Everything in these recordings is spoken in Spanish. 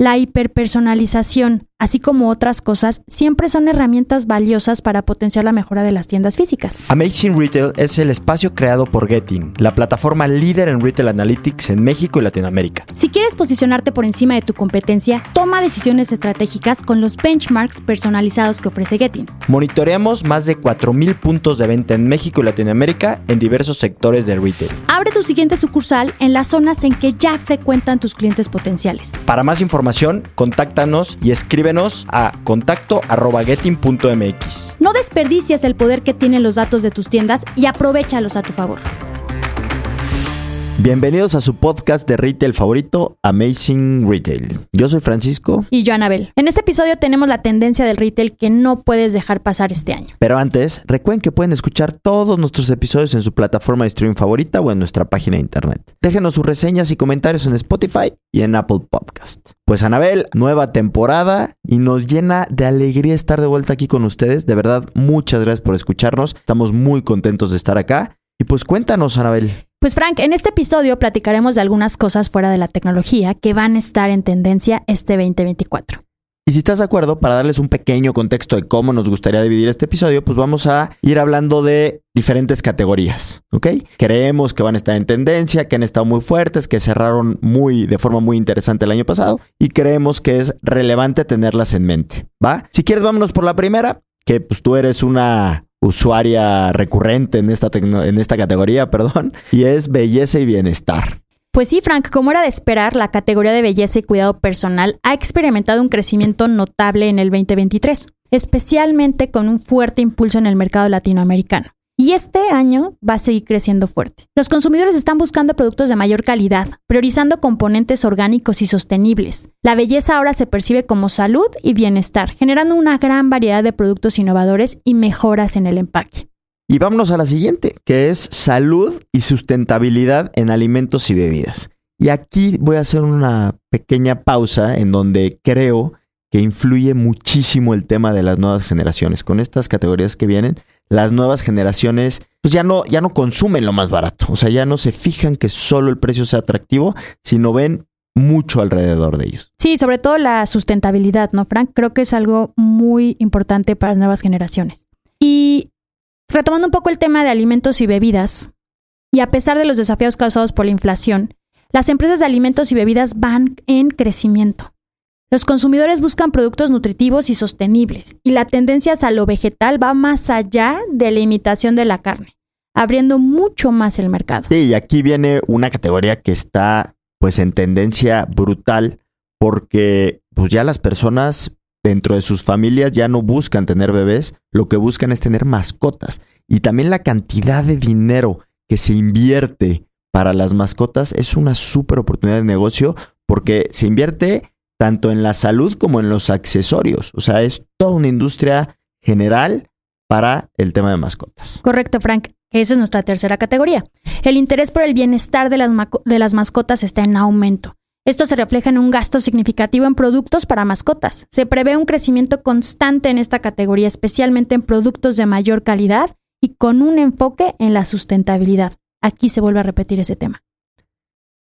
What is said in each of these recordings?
La hiperpersonalización, así como otras cosas, siempre son herramientas valiosas para potenciar la mejora de las tiendas físicas. Amazing Retail es el espacio creado por Getting, la plataforma líder en retail analytics en México y Latinoamérica. Si quieres posicionarte por encima de tu competencia, toma decisiones estratégicas con los benchmarks personalizados que ofrece Getting. Monitoreamos más de 4.000 puntos de venta en México y Latinoamérica en diversos sectores del retail. Abre tu siguiente sucursal en las zonas en que ya frecuentan tus clientes potenciales. Para más información, contáctanos y a contacto.getting.mx. No desperdicies el poder que tienen los datos de tus tiendas y aprovechalos a tu favor. Bienvenidos a su podcast de retail favorito, Amazing Retail. Yo soy Francisco. Y yo, Anabel. En este episodio tenemos la tendencia del retail que no puedes dejar pasar este año. Pero antes, recuerden que pueden escuchar todos nuestros episodios en su plataforma de streaming favorita o en nuestra página de internet. Déjenos sus reseñas y comentarios en Spotify y en Apple Podcast. Pues Anabel, nueva temporada y nos llena de alegría estar de vuelta aquí con ustedes. De verdad, muchas gracias por escucharnos. Estamos muy contentos de estar acá. Y pues cuéntanos, Anabel. Pues Frank, en este episodio platicaremos de algunas cosas fuera de la tecnología que van a estar en tendencia este 2024. Y si estás de acuerdo, para darles un pequeño contexto de cómo nos gustaría dividir este episodio, pues vamos a ir hablando de diferentes categorías, ¿ok? Creemos que van a estar en tendencia, que han estado muy fuertes, que cerraron muy de forma muy interesante el año pasado y creemos que es relevante tenerlas en mente, ¿va? Si quieres, vámonos por la primera, que pues tú eres una usuaria recurrente en esta, en esta categoría, perdón, y es belleza y bienestar. Pues sí, Frank, como era de esperar, la categoría de belleza y cuidado personal ha experimentado un crecimiento notable en el 2023, especialmente con un fuerte impulso en el mercado latinoamericano. Y este año va a seguir creciendo fuerte. Los consumidores están buscando productos de mayor calidad, priorizando componentes orgánicos y sostenibles. La belleza ahora se percibe como salud y bienestar, generando una gran variedad de productos innovadores y mejoras en el empaque. Y vámonos a la siguiente, que es salud y sustentabilidad en alimentos y bebidas. Y aquí voy a hacer una pequeña pausa en donde creo que influye muchísimo el tema de las nuevas generaciones. Con estas categorías que vienen, las nuevas generaciones pues ya no, ya no consumen lo más barato. O sea, ya no se fijan que solo el precio sea atractivo, sino ven mucho alrededor de ellos. Sí, sobre todo la sustentabilidad, ¿no, Frank? Creo que es algo muy importante para las nuevas generaciones. Y retomando un poco el tema de alimentos y bebidas, y a pesar de los desafíos causados por la inflación, las empresas de alimentos y bebidas van en crecimiento. Los consumidores buscan productos nutritivos y sostenibles, y la tendencia hacia lo vegetal va más allá de la imitación de la carne, abriendo mucho más el mercado. Sí, y aquí viene una categoría que está pues en tendencia brutal porque pues ya las personas dentro de sus familias ya no buscan tener bebés, lo que buscan es tener mascotas. Y también la cantidad de dinero que se invierte para las mascotas es una súper oportunidad de negocio porque se invierte tanto en la salud como en los accesorios. O sea, es toda una industria general para el tema de mascotas. Correcto, Frank. Esa es nuestra tercera categoría. El interés por el bienestar de las, de las mascotas está en aumento. Esto se refleja en un gasto significativo en productos para mascotas. Se prevé un crecimiento constante en esta categoría, especialmente en productos de mayor calidad y con un enfoque en la sustentabilidad. Aquí se vuelve a repetir ese tema.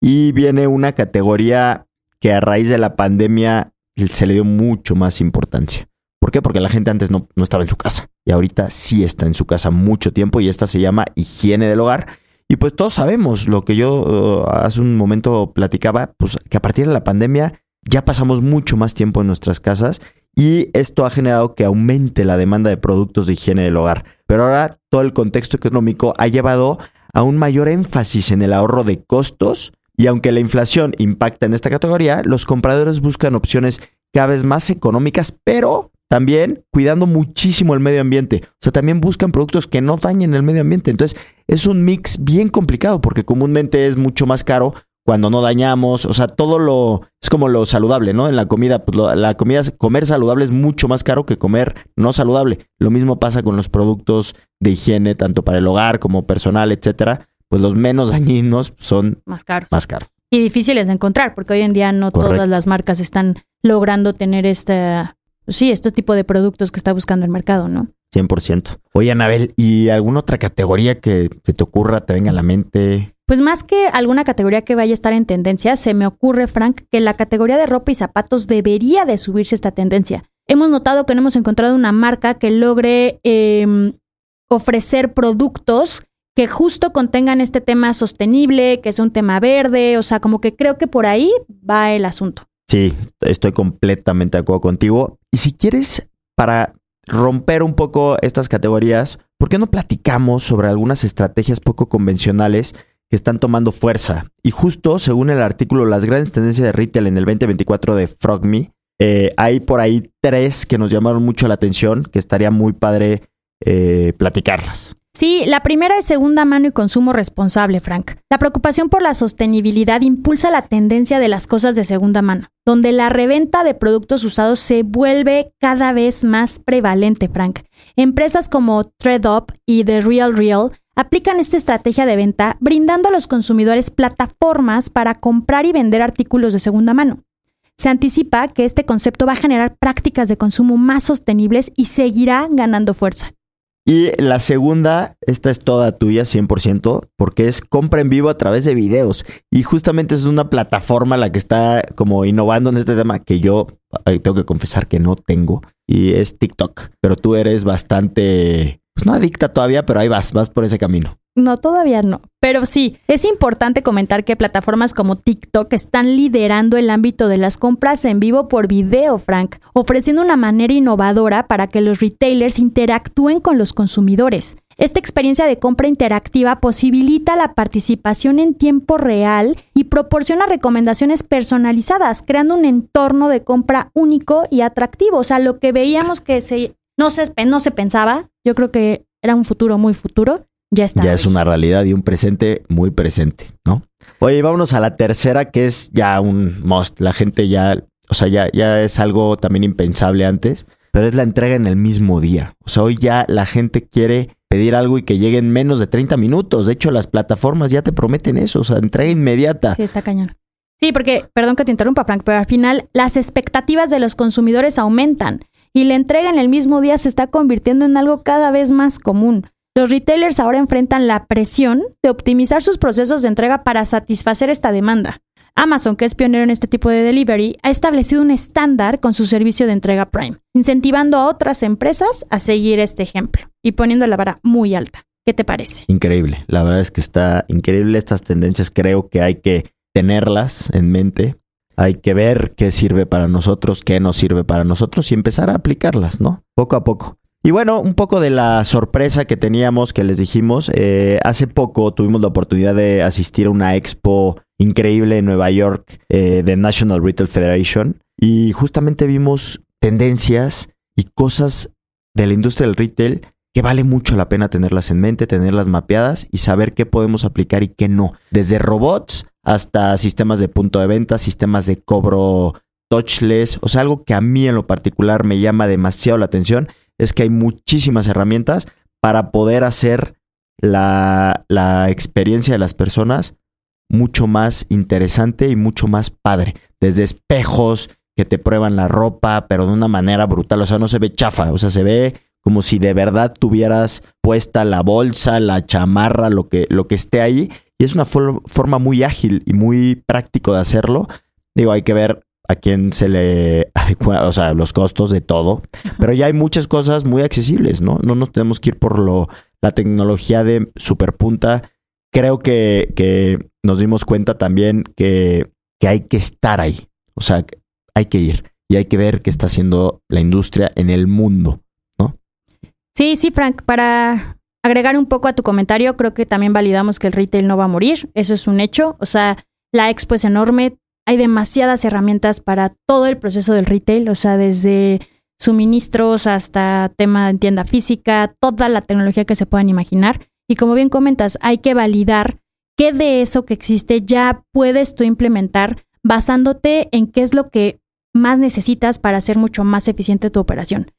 Y viene una categoría que a raíz de la pandemia se le dio mucho más importancia. ¿Por qué? Porque la gente antes no, no, estaba en su casa y ahorita sí está en su casa mucho tiempo y esta se llama higiene del hogar. Y pues todos sabemos lo que yo uh, hace un momento platicaba, pues que a partir de la pandemia ya pasamos mucho más tiempo en nuestras casas y esto ha generado que aumente la demanda de productos de higiene del hogar. Pero ahora todo el contexto económico ha llevado a un mayor énfasis en el ahorro de costos y aunque la inflación impacta en esta categoría, los compradores buscan opciones cada vez más económicas, pero también cuidando muchísimo el medio ambiente. O sea, también buscan productos que no dañen el medio ambiente. Entonces, es un mix bien complicado porque comúnmente es mucho más caro cuando no dañamos, o sea, todo lo es como lo saludable, ¿no? En la comida, pues la comida comer saludable es mucho más caro que comer no saludable. Lo mismo pasa con los productos de higiene, tanto para el hogar como personal, etcétera pues los menos dañinos son más caros. Más caros. Y difíciles de encontrar, porque hoy en día no todas las marcas están logrando tener este, sí, este tipo de productos que está buscando el mercado, ¿no? 100%. Oye, Anabel, ¿y alguna otra categoría que, te ocurra, te venga a la mente? Pues más que alguna categoría que vaya a estar en tendencia, se me ocurre, Frank, que la categoría de ropa y zapatos debería de subirse esta tendencia. Hemos notado que no hemos encontrado una marca que logre em, ofrecer productos que justo contengan este tema sostenible, que sea un tema verde, o sea, como que creo que por ahí va el asunto. Sí, estoy completamente de acuerdo contigo. Y si quieres, para romper un poco estas categorías, ¿por qué no platicamos sobre algunas estrategias poco convencionales que están tomando fuerza? Y justo, según el artículo Las grandes tendencias de retail en el 2024 de FrogMe, eh, hay por ahí tres que nos llamaron mucho la atención, que estaría muy padre eh, platicarlas. Sí, la primera es segunda mano y consumo responsable, Frank. La preocupación por la sostenibilidad impulsa la tendencia de las cosas de segunda mano, donde la reventa de productos usados se vuelve cada vez más prevalente, Frank. Empresas como ThreadUp y The Real Real aplican esta estrategia de venta brindando a los consumidores plataformas para comprar y vender artículos de segunda mano. Se anticipa que este concepto va a generar prácticas de consumo más sostenibles y seguirá ganando fuerza. Y la segunda, esta es toda tuya 100%, porque es compra en vivo a través de videos. Y justamente es una plataforma la que está como innovando en este tema que yo tengo que confesar que no tengo. Y es TikTok. Pero tú eres bastante, pues no adicta todavía, pero ahí vas, vas por ese camino. No, todavía no. Pero sí, es importante comentar que plataformas como TikTok están liderando el ámbito de las compras en vivo por video, Frank, ofreciendo una manera innovadora para que los retailers interactúen con los consumidores. Esta experiencia de compra interactiva posibilita la participación en tiempo real y proporciona recomendaciones personalizadas, creando un entorno de compra único y atractivo. O sea, lo que veíamos que se, no, se, no se pensaba, yo creo que era un futuro muy futuro, ya está. Ya es una realidad y un presente muy presente, ¿no? Oye, vámonos a la tercera, que es ya un must. La gente ya, o sea, ya, ya es algo también impensable antes, pero es la entrega en el mismo día. O sea, hoy ya la gente quiere pedir algo y que llegue en menos de 30 minutos. De hecho, las plataformas ya te prometen eso, o sea, entrega inmediata. Sí, está cañón. Sí, porque, perdón que te interrumpa, Frank, pero al final las expectativas de los consumidores aumentan y la entrega en el mismo día se está convirtiendo en algo cada vez más común. Los retailers ahora enfrentan la presión de optimizar sus procesos de entrega para satisfacer esta demanda. Amazon, que es pionero en este tipo de delivery, ha establecido un estándar con su servicio de entrega Prime, incentivando a otras empresas a seguir este ejemplo y poniendo la vara muy alta. ¿Qué te parece? Increíble, la verdad es que está increíble estas tendencias, creo que hay que tenerlas en mente, hay que ver qué sirve para nosotros, qué no sirve para nosotros y empezar a aplicarlas, ¿no? Poco a poco. Y bueno, un poco de la sorpresa que teníamos, que les dijimos, eh, hace poco tuvimos la oportunidad de asistir a una expo increíble en Nueva York eh, de National Retail Federation y justamente vimos tendencias y cosas de la industria del retail que vale mucho la pena tenerlas en mente, tenerlas mapeadas y saber qué podemos aplicar y qué no. Desde robots hasta sistemas de punto de venta, sistemas de cobro touchless, o sea, algo que a mí en lo particular me llama demasiado la atención es que hay muchísimas herramientas para poder hacer la, experiencia de las personas mucho más interesante y mucho más padre. Desde espejos que te prueban la ropa, pero de una manera brutal. O sea, no se ve chafa, o sea, se ve como si de verdad tuvieras puesta la bolsa, la chamarra, lo que, lo que esté ahí. Y es una forma muy ágil y muy práctico de hacerlo. Digo, hay que ver a quién se le o sea, los costos de todo. Pero ya hay muchas cosas muy accesibles, ¿no? No nos tenemos que ir por lo, la tecnología de superpunta. Creo que, que nos dimos cuenta también que, que hay que estar ahí. O sea, hay que ir y hay que ver qué está haciendo la industria en el mundo, ¿no? Sí, sí, Frank, para agregar un poco a tu comentario, creo que también validamos que el retail no va a morir, eso es un hecho, o sea, la expo es enorme, hay demasiadas herramientas para todo el proceso del retail, o sea, desde suministros hasta tema de tienda física, toda la tecnología que se puedan imaginar. Y como bien comentas, hay que validar qué de eso que existe ya puedes tú implementar basándote en qué es lo que más necesitas para hacer mucho más eficiente tu operación.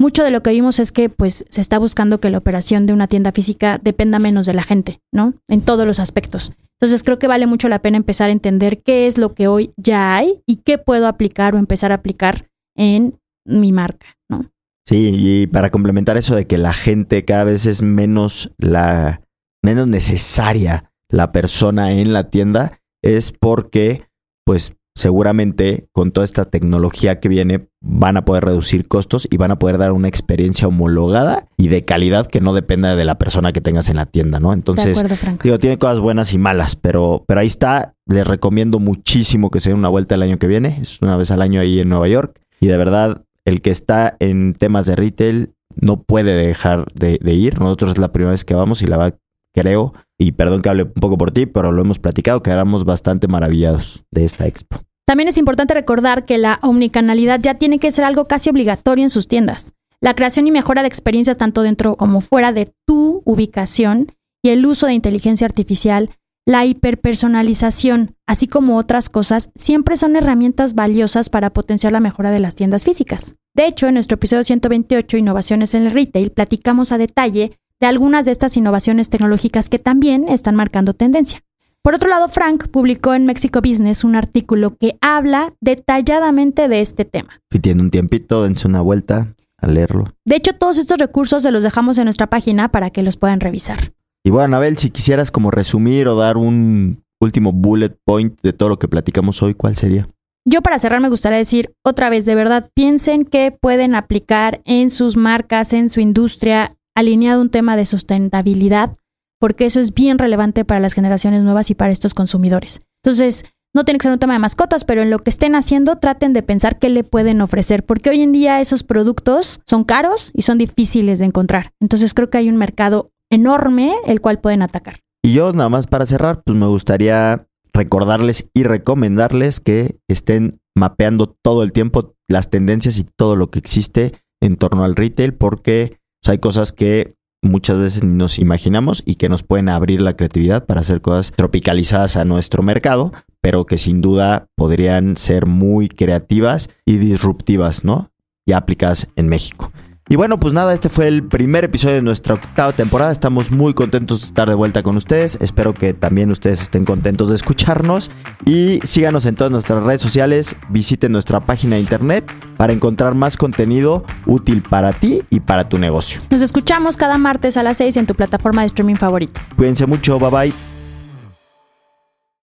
Mucho de lo que vimos es que pues se está buscando que la operación de una tienda física dependa menos de la gente, ¿no? En todos los aspectos. Entonces creo que vale mucho la pena empezar a entender qué es lo que hoy ya hay y qué puedo aplicar o empezar a aplicar en mi marca, ¿no? Sí, y para complementar eso de que la gente cada vez es menos la menos necesaria la persona en la tienda es porque, pues, seguramente con toda esta tecnología que viene van a poder reducir costos y van a poder dar una experiencia homologada y de calidad que no dependa de la persona que tengas en la tienda, ¿no? Entonces, digo, tiene cosas buenas y malas, pero, pero ahí está. Les recomiendo muchísimo que se den una vuelta el año que viene. Es una vez al año ahí en Nueva York. Y de verdad, el que está en temas de retail no puede dejar de, ir. Nosotros es la primera vez que vamos y la verdad creo, y perdón que hable un poco por ti, pero lo hemos platicado, quedamos bastante maravillados de esta expo. También es importante recordar que la omnicanalidad ya tiene que ser algo casi obligatorio en sus tiendas. La creación y mejora de experiencias tanto dentro como fuera de tu ubicación y el uso de inteligencia artificial, la hiperpersonalización, así como otras cosas, siempre son herramientas valiosas para potenciar la mejora de las tiendas físicas. De hecho, en nuestro episodio 128, Innovaciones en el Retail, platicamos a detalle de algunas de estas innovaciones tecnológicas que también están marcando tendencia. Por otro lado, Frank publicó en Mexico Business un artículo que habla detalladamente de este tema. Si tiene un tiempito, dense una vuelta a leerlo. De hecho, todos estos recursos se los dejamos en nuestra página para que los puedan revisar. Y bueno, Abel, si quisieras como resumir o dar un último bullet point de todo lo que platicamos hoy, ¿cuál sería? Yo para cerrar me gustaría decir otra vez, de verdad, piensen que pueden aplicar en sus marcas, en su industria, alineado un tema de sustentabilidad porque eso es bien relevante para las generaciones nuevas y para estos consumidores. Entonces, no tiene que ser un tema de mascotas, pero en lo que estén haciendo, traten de pensar qué le pueden ofrecer, porque hoy en día esos productos son caros y son difíciles de encontrar. Entonces, creo que hay un mercado enorme el cual pueden atacar. Y yo nada más para cerrar, pues me gustaría recordarles y recomendarles que estén mapeando todo el tiempo las tendencias y todo lo que existe en torno al retail, porque pues, hay cosas que muchas veces nos imaginamos y que nos pueden abrir la creatividad para hacer cosas tropicalizadas a nuestro mercado, pero que sin duda podrían ser muy creativas y disruptivas, ¿no? Ya aplicadas en México. Y bueno, pues nada, este fue el primer episodio de nuestra octava temporada. Estamos muy contentos de estar de vuelta con ustedes. Espero que también ustedes estén contentos de escucharnos. Y síganos en todas nuestras redes sociales. Visiten nuestra página de internet para encontrar más contenido útil para ti y para tu negocio. Nos escuchamos cada martes a las 6 en tu plataforma de streaming favorita. Cuídense mucho, bye bye.